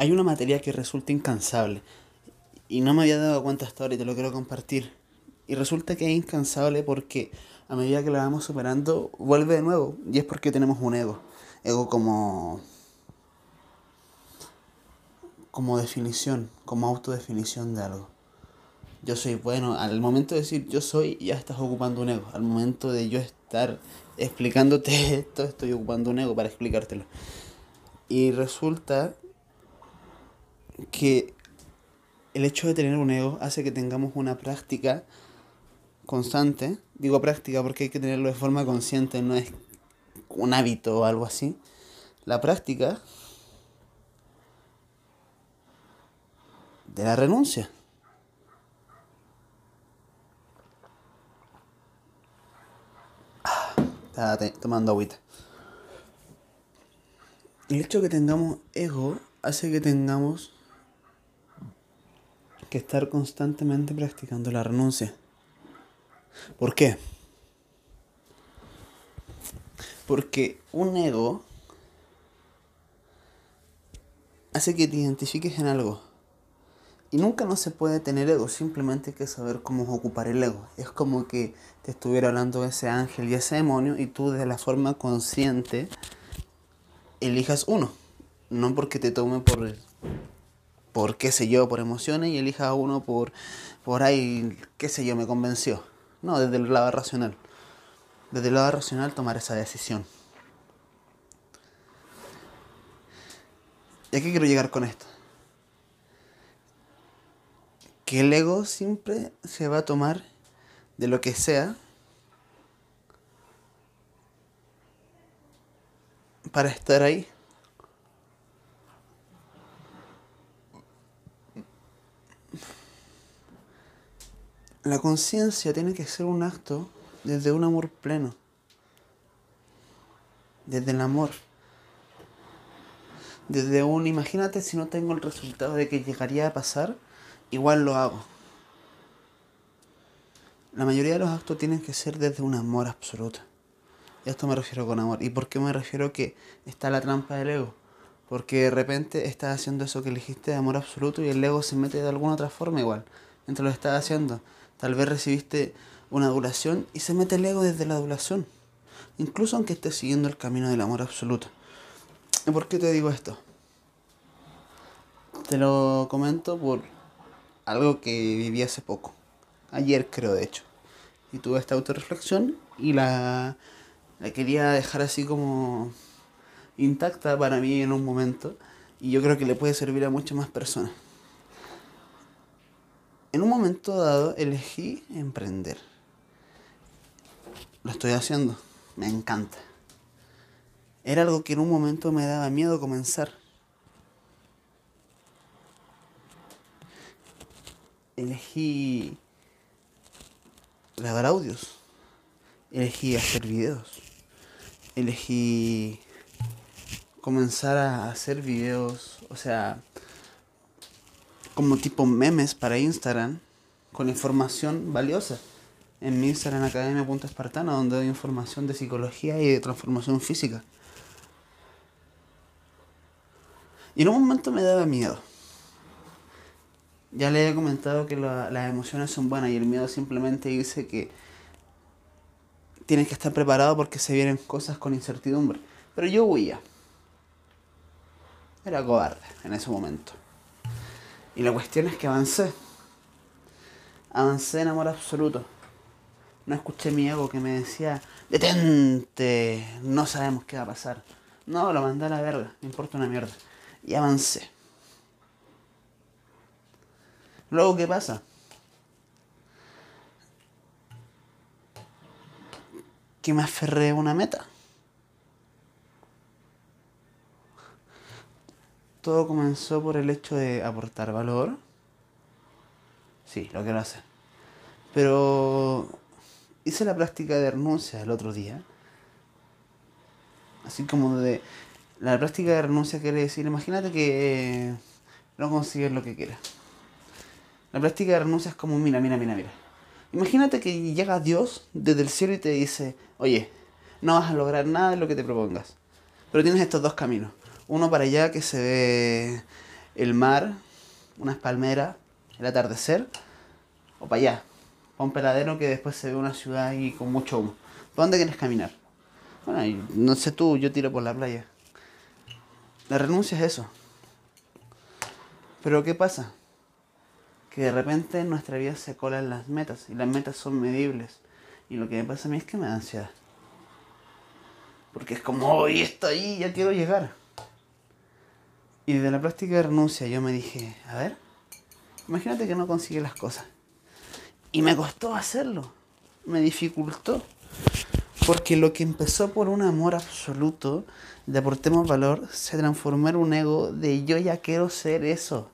Hay una materia que resulta incansable y no me había dado cuenta hasta ahora y te lo quiero compartir. Y resulta que es incansable porque a medida que la vamos superando vuelve de nuevo y es porque tenemos un ego. Ego como como definición, como autodefinición de algo. Yo soy bueno, al momento de decir yo soy, ya estás ocupando un ego. Al momento de yo estar explicándote esto, estoy ocupando un ego para explicártelo. Y resulta que el hecho de tener un ego hace que tengamos una práctica constante. Digo práctica porque hay que tenerlo de forma consciente, no es un hábito o algo así. La práctica de la renuncia. Ah, tomando agüita. El hecho de que tengamos ego hace que tengamos que estar constantemente practicando la renuncia. ¿Por qué? Porque un ego hace que te identifiques en algo. Y nunca no se puede tener ego, simplemente hay que saber cómo ocupar el ego. Es como que te estuviera hablando ese ángel y ese demonio y tú de la forma consciente elijas uno. No porque te tome por, por qué sé yo, por emociones y elijas uno por, por ahí, qué sé yo, me convenció. No, desde el lado racional. Desde el lado racional tomar esa decisión. ¿Y a qué quiero llegar con esto? que el ego siempre se va a tomar de lo que sea para estar ahí. La conciencia tiene que ser un acto desde un amor pleno, desde el amor, desde un, imagínate si no tengo el resultado de que llegaría a pasar, igual lo hago. La mayoría de los actos tienen que ser desde un amor absoluto. Y a esto me refiero con amor. ¿Y por qué me refiero que está la trampa del ego? Porque de repente estás haciendo eso que elegiste de amor absoluto y el ego se mete de alguna otra forma igual. Mientras lo estás haciendo. Tal vez recibiste una adulación y se mete el ego desde la adulación. Incluso aunque estés siguiendo el camino del amor absoluto. ¿Y por qué te digo esto? Te lo comento por algo que viví hace poco. Ayer creo, de hecho. Y tuve esta autorreflexión y la, la quería dejar así como intacta para mí en un momento. Y yo creo que le puede servir a muchas más personas. En un momento dado elegí emprender. Lo estoy haciendo. Me encanta. Era algo que en un momento me daba miedo comenzar. elegí grabar audios, elegí hacer videos, elegí comenzar a hacer videos, o sea, como tipo memes para Instagram, con información valiosa. En mi Instagram Academia.espartana, donde doy información de psicología y de transformación física. Y en un momento me daba miedo ya le he comentado que las emociones son buenas y el miedo simplemente dice que tienes que estar preparado porque se vienen cosas con incertidumbre. Pero yo huía. Era cobarde en ese momento. Y la cuestión es que avancé. Avancé en amor absoluto. No escuché mi ego que me decía, detente, no sabemos qué va a pasar. No, lo mandé a la verga, me importa una mierda. Y avancé. Luego, ¿qué pasa? Que me aferré a una meta. Todo comenzó por el hecho de aportar valor. Sí, lo quiero hacer. Pero hice la práctica de renuncia el otro día. Así como de... La práctica de renuncia quiere decir, imagínate que no consigues lo que quieras la práctica de renuncia es como, mira, mira, mira, mira. Imagínate que llega Dios desde el cielo y te dice, oye, no vas a lograr nada de lo que te propongas. Pero tienes estos dos caminos. Uno para allá que se ve el mar, unas palmeras, el atardecer, o para allá, para un peladero que después se ve una ciudad ahí con mucho humo. ¿Para dónde quieres caminar? Bueno, no sé tú, yo tiro por la playa. La renuncia es eso. Pero ¿qué pasa? Que de repente en nuestra vida se colan las metas y las metas son medibles. Y lo que me pasa a mí es que me da ansiedad. Porque es como, hoy estoy ahí, ya quiero llegar. Y desde la práctica de renuncia yo me dije, a ver, imagínate que no consigue las cosas. Y me costó hacerlo, me dificultó. Porque lo que empezó por un amor absoluto de aportemos valor se transformó en un ego de yo ya quiero ser eso.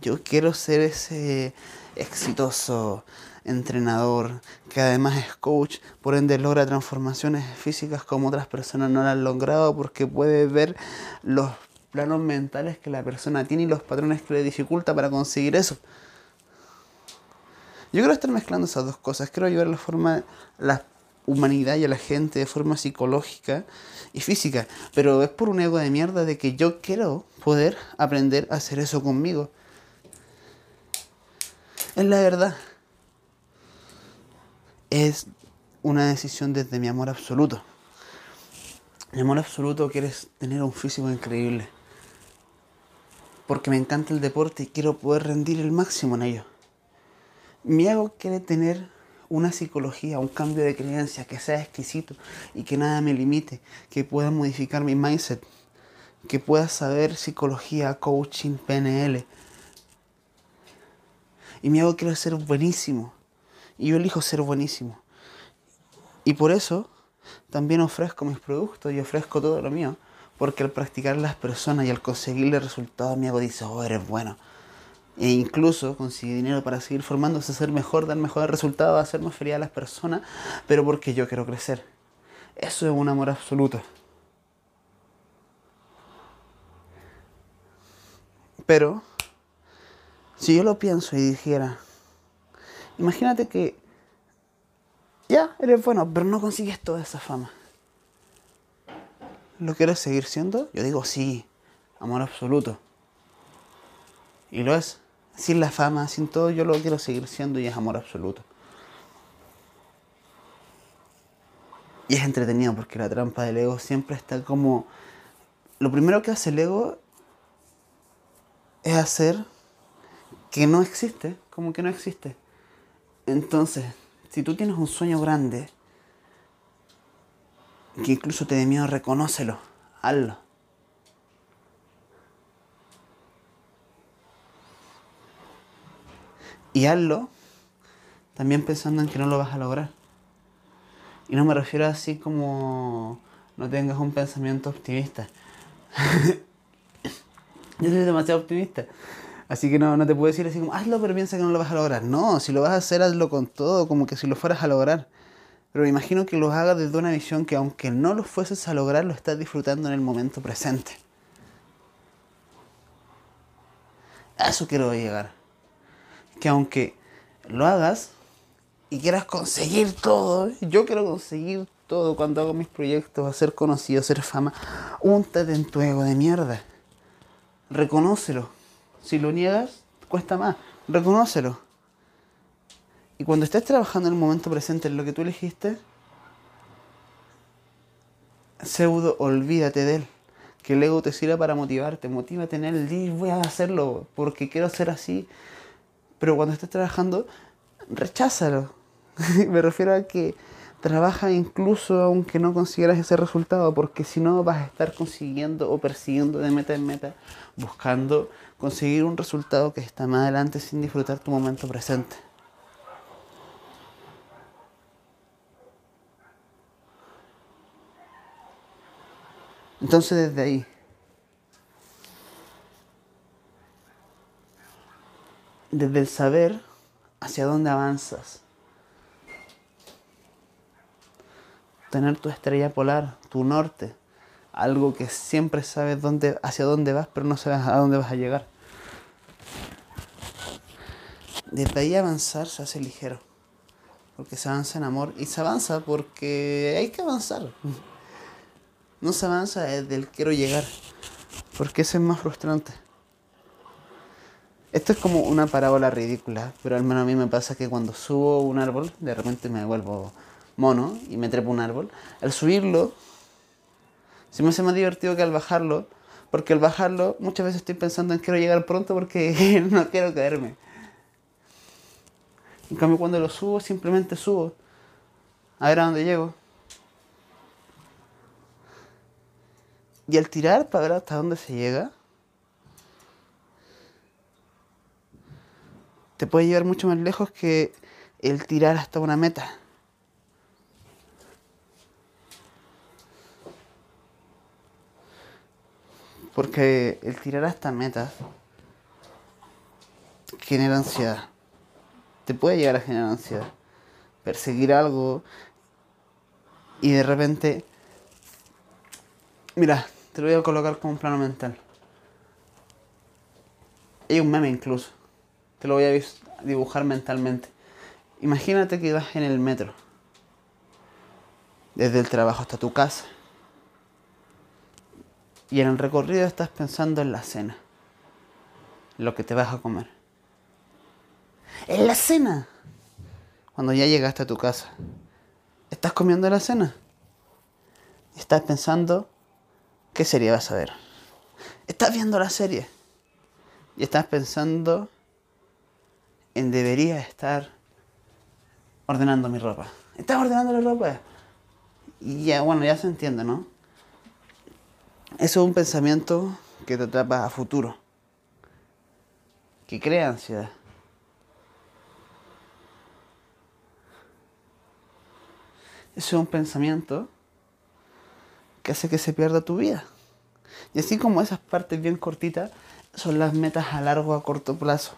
Yo quiero ser ese exitoso entrenador que además es coach, por ende logra transformaciones físicas como otras personas no lo han logrado porque puede ver los planos mentales que la persona tiene y los patrones que le dificulta para conseguir eso. Yo quiero estar mezclando esas dos cosas. Quiero ayudar la forma, la humanidad y a la gente de forma psicológica y física. Pero es por un ego de mierda de que yo quiero poder aprender a hacer eso conmigo. Es la verdad. Es una decisión desde mi amor absoluto. Mi amor absoluto quiere tener un físico increíble. Porque me encanta el deporte y quiero poder rendir el máximo en ello. Mi ego quiere tener una psicología, un cambio de creencia que sea exquisito y que nada me limite, que pueda modificar mi mindset, que pueda saber psicología, coaching, PNL. Y mi ego quiere ser buenísimo. Y yo elijo ser buenísimo. Y por eso también ofrezco mis productos y ofrezco todo lo mío. Porque al practicar las personas y al conseguirle resultados, mi ego dice, oh, eres bueno e incluso consigue dinero para seguir formándose, ser mejor, dar mejores resultados, hacer más feliz a las personas, pero porque yo quiero crecer. Eso es un amor absoluto. Pero, si yo lo pienso y dijera, imagínate que ya eres bueno, pero no consigues toda esa fama. ¿Lo quieres seguir siendo? Yo digo sí, amor absoluto. Y lo es sin la fama, sin todo, yo lo quiero seguir siendo y es amor absoluto. Y es entretenido porque la trampa del ego siempre está como... Lo primero que hace el ego es hacer que no existe, como que no existe. Entonces, si tú tienes un sueño grande, que incluso te dé miedo, reconócelo, hazlo. Y hazlo también pensando en que no lo vas a lograr. Y no me refiero así como no tengas un pensamiento optimista. Yo soy demasiado optimista. Así que no, no te puedo decir así como, hazlo pero piensa que no lo vas a lograr. No, si lo vas a hacer, hazlo con todo, como que si lo fueras a lograr. Pero me imagino que lo hagas desde una visión que aunque no lo fueses a lograr, lo estás disfrutando en el momento presente. A eso quiero llegar que aunque lo hagas y quieras conseguir todo, yo quiero conseguir todo cuando hago mis proyectos, hacer conocido, hacer fama, úntate en tu ego de mierda. Reconócelo. Si lo niegas, cuesta más. Reconócelo. Cuando estés trabajando en el momento presente en lo que tú elegiste, pseudo, olvídate de él. Que el ego te sirva para motivarte. Motívate en él. Voy a hacerlo porque quiero ser así. Pero cuando estés trabajando, recházalo. Me refiero a que trabaja incluso aunque no consiguieras ese resultado, porque si no vas a estar consiguiendo o persiguiendo de meta en meta, buscando conseguir un resultado que está más adelante sin disfrutar tu momento presente. Entonces desde ahí, desde el saber hacia dónde avanzas. Tener tu estrella polar, tu norte, algo que siempre sabes dónde, hacia dónde vas, pero no sabes a dónde vas a llegar. Desde ahí avanzar se hace ligero, porque se avanza en amor y se avanza porque hay que avanzar. No se avanza desde el quiero llegar, porque ese es más frustrante. Esto es como una parábola ridícula, pero al menos a mí me pasa que cuando subo un árbol, de repente me vuelvo mono y me trepo un árbol. Al subirlo, se me hace más divertido que al bajarlo, porque al bajarlo muchas veces estoy pensando en quiero llegar pronto porque no quiero caerme. En cambio cuando lo subo, simplemente subo. A ver a dónde llego. Y al tirar para ver hasta dónde se llega, te puede llevar mucho más lejos que el tirar hasta una meta. Porque el tirar hasta metas genera ansiedad. Te puede llegar a generar ansiedad. Perseguir algo y de repente... Mira, te lo voy a colocar como un plano mental. Hay un meme incluso. Te lo voy a dibujar mentalmente. Imagínate que vas en el metro. Desde el trabajo hasta tu casa. Y en el recorrido estás pensando en la cena. Lo que te vas a comer. En la cena. Cuando ya llegaste a tu casa. Estás comiendo la cena. Y estás pensando qué serie vas a ver. Estás viendo la serie. Y estás pensando en debería estar ordenando mi ropa. Estás ordenando la ropa. Y ya, bueno, ya se entiende, ¿no? Eso es un pensamiento que te atrapa a futuro, que crea ansiedad. Eso es un pensamiento que hace que se pierda tu vida. Y así como esas partes bien cortitas son las metas a largo, a corto plazo,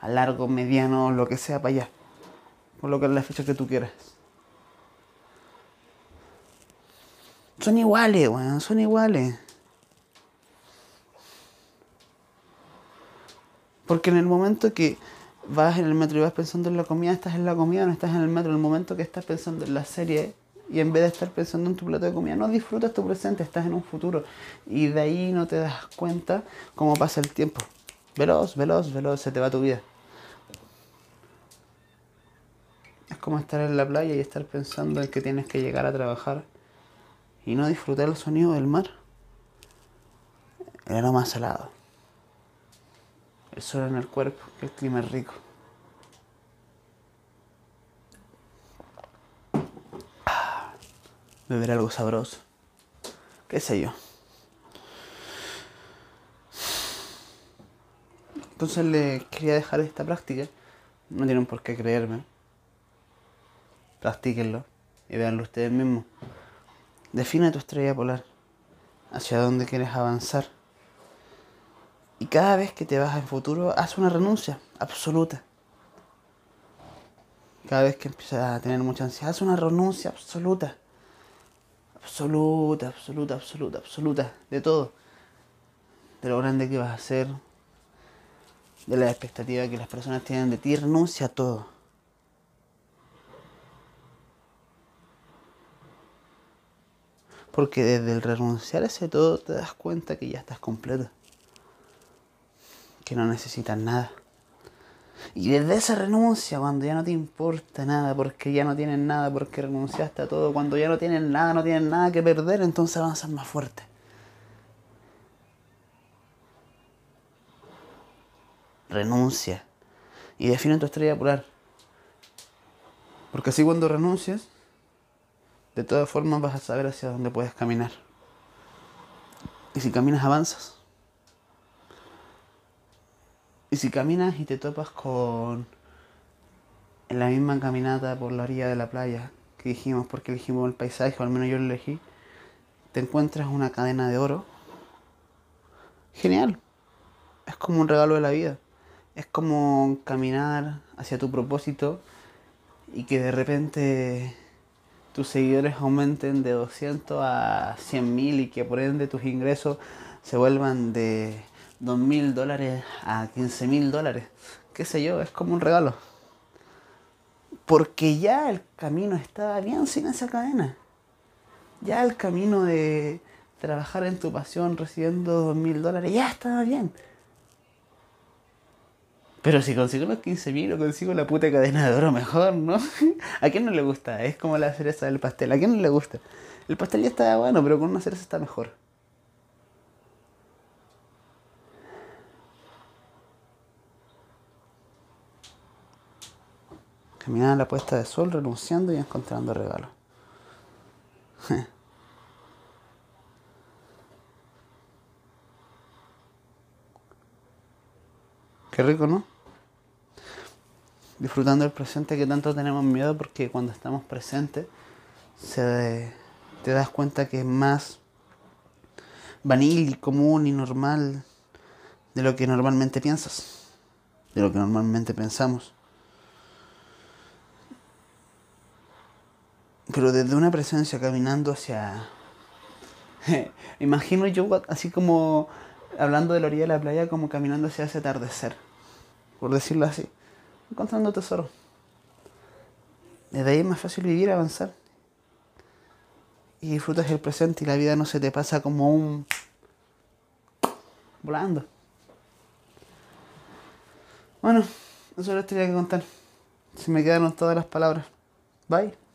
a largo, mediano, lo que sea para allá, por lo que es la fecha que tú quieras. Son iguales, weón, son iguales. Porque en el momento que vas en el metro y vas pensando en la comida, estás en la comida, no estás en el metro. En el momento que estás pensando en la serie y en vez de estar pensando en tu plato de comida, no disfrutas tu presente, estás en un futuro. Y de ahí no te das cuenta cómo pasa el tiempo. Veloz, veloz, veloz, se te va tu vida. Es como estar en la playa y estar pensando en que tienes que llegar a trabajar y no disfrutar el sonido del mar. El aroma salado. El sol en el cuerpo, el clima es rico. Beber algo sabroso. ¿Qué sé yo? Entonces le quería dejar esta práctica. No tienen por qué creerme. Practíquenlo y veanlo ustedes mismos. Define tu estrella polar, hacia dónde quieres avanzar. Y cada vez que te vas en futuro, haz una renuncia absoluta. Cada vez que empiezas a tener mucha ansiedad, haz una renuncia absoluta. Absoluta, absoluta, absoluta, absoluta. De todo. De lo grande que vas a ser. De la expectativa que las personas tienen de ti. Renuncia a todo. Porque desde el renunciar a ese todo te das cuenta que ya estás completo. Que no necesitas nada. Y desde esa renuncia, cuando ya no te importa nada, porque ya no tienes nada, porque renunciaste a todo, cuando ya no tienes nada, no tienes nada que perder, entonces avanzas más fuerte. Renuncia. Y define tu estrella polar. Porque así cuando renuncias, de todas formas vas a saber hacia dónde puedes caminar. Y si caminas, avanzas. Y si caminas y te topas con en la misma caminata por la orilla de la playa que dijimos porque elegimos el paisaje, o al menos yo lo elegí, te encuentras una cadena de oro. Genial. Es como un regalo de la vida. Es como caminar hacia tu propósito y que de repente tus seguidores aumenten de 200 a 100 mil y que por ende tus ingresos se vuelvan de 2 mil dólares a 15 mil dólares. Qué sé yo, es como un regalo. Porque ya el camino estaba bien sin esa cadena. Ya el camino de trabajar en tu pasión recibiendo 2 mil dólares ya estaba bien. Pero si consigo los 15.000 o consigo la puta cadena de oro, mejor, ¿no? ¿A quién no le gusta? Es como la cereza del pastel. ¿A quién no le gusta? El pastel ya está bueno, pero con una cereza está mejor. Caminar a la puesta de sol, renunciando y encontrando regalos. Qué rico, ¿no? Disfrutando el presente que tanto tenemos miedo porque cuando estamos presentes se, te das cuenta que es más vanil y común y normal de lo que normalmente piensas, de lo que normalmente pensamos. Pero desde una presencia caminando hacia... Imagino yo así como hablando de la orilla de la playa como caminando hacia ese atardecer, por decirlo así, encontrando tesoro. Desde ahí es más fácil vivir, avanzar. Y disfrutas el presente y la vida no se te pasa como un... volando. Bueno, eso es lo que tenía que contar. Se me quedaron todas las palabras. Bye.